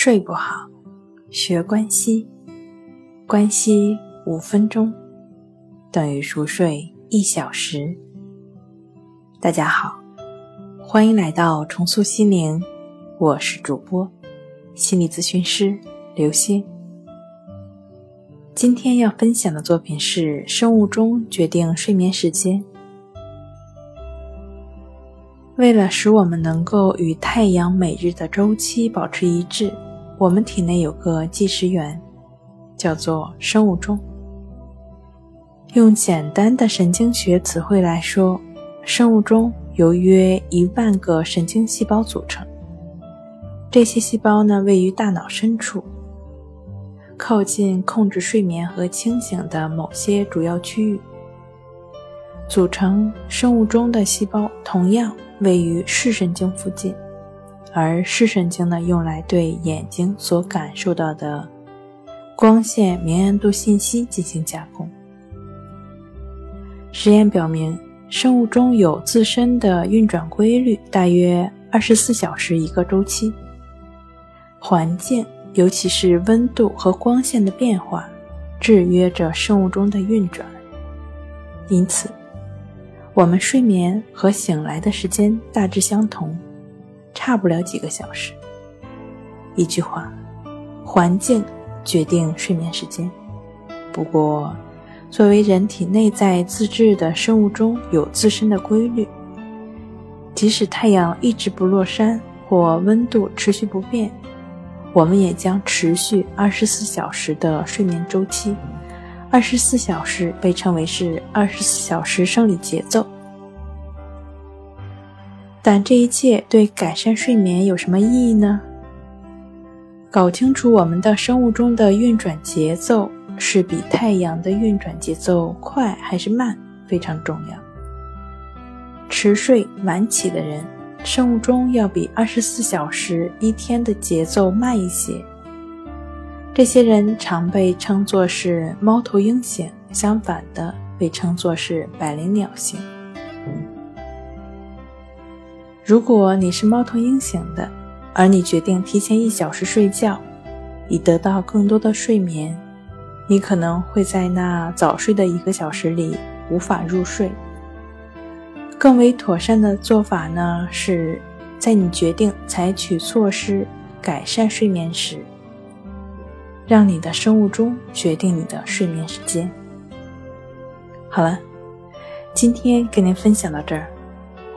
睡不好，学关息，关息五分钟等于熟睡一小时。大家好，欢迎来到重塑心灵，我是主播心理咨询师刘星。今天要分享的作品是生物钟决定睡眠时间。为了使我们能够与太阳每日的周期保持一致，我们体内有个计时员，叫做生物钟。用简单的神经学词汇来说，生物钟由约一万个神经细胞组成。这些细胞呢，位于大脑深处，靠近控制睡眠和清醒的某些主要区域。组成生物钟的细胞同样。位于视神经附近，而视神经呢，用来对眼睛所感受到的光线明暗度信息进行加工。实验表明，生物钟有自身的运转规律，大约二十四小时一个周期。环境，尤其是温度和光线的变化，制约着生物钟的运转。因此。我们睡眠和醒来的时间大致相同，差不了几个小时。一句话，环境决定睡眠时间。不过，作为人体内在自制的生物钟有自身的规律，即使太阳一直不落山或温度持续不变，我们也将持续二十四小时的睡眠周期。二十四小时被称为是二十四小时生理节奏，但这一切对改善睡眠有什么意义呢？搞清楚我们的生物钟的运转节奏是比太阳的运转节奏快还是慢非常重要。迟睡晚起的人，生物钟要比二十四小时一天的节奏慢一些。这些人常被称作是猫头鹰型，相反的被称作是百灵鸟型。如果你是猫头鹰型的，而你决定提前一小时睡觉，以得到更多的睡眠，你可能会在那早睡的一个小时里无法入睡。更为妥善的做法呢，是在你决定采取措施改善睡眠时。让你的生物钟决定你的睡眠时间。好了，今天跟您分享到这儿，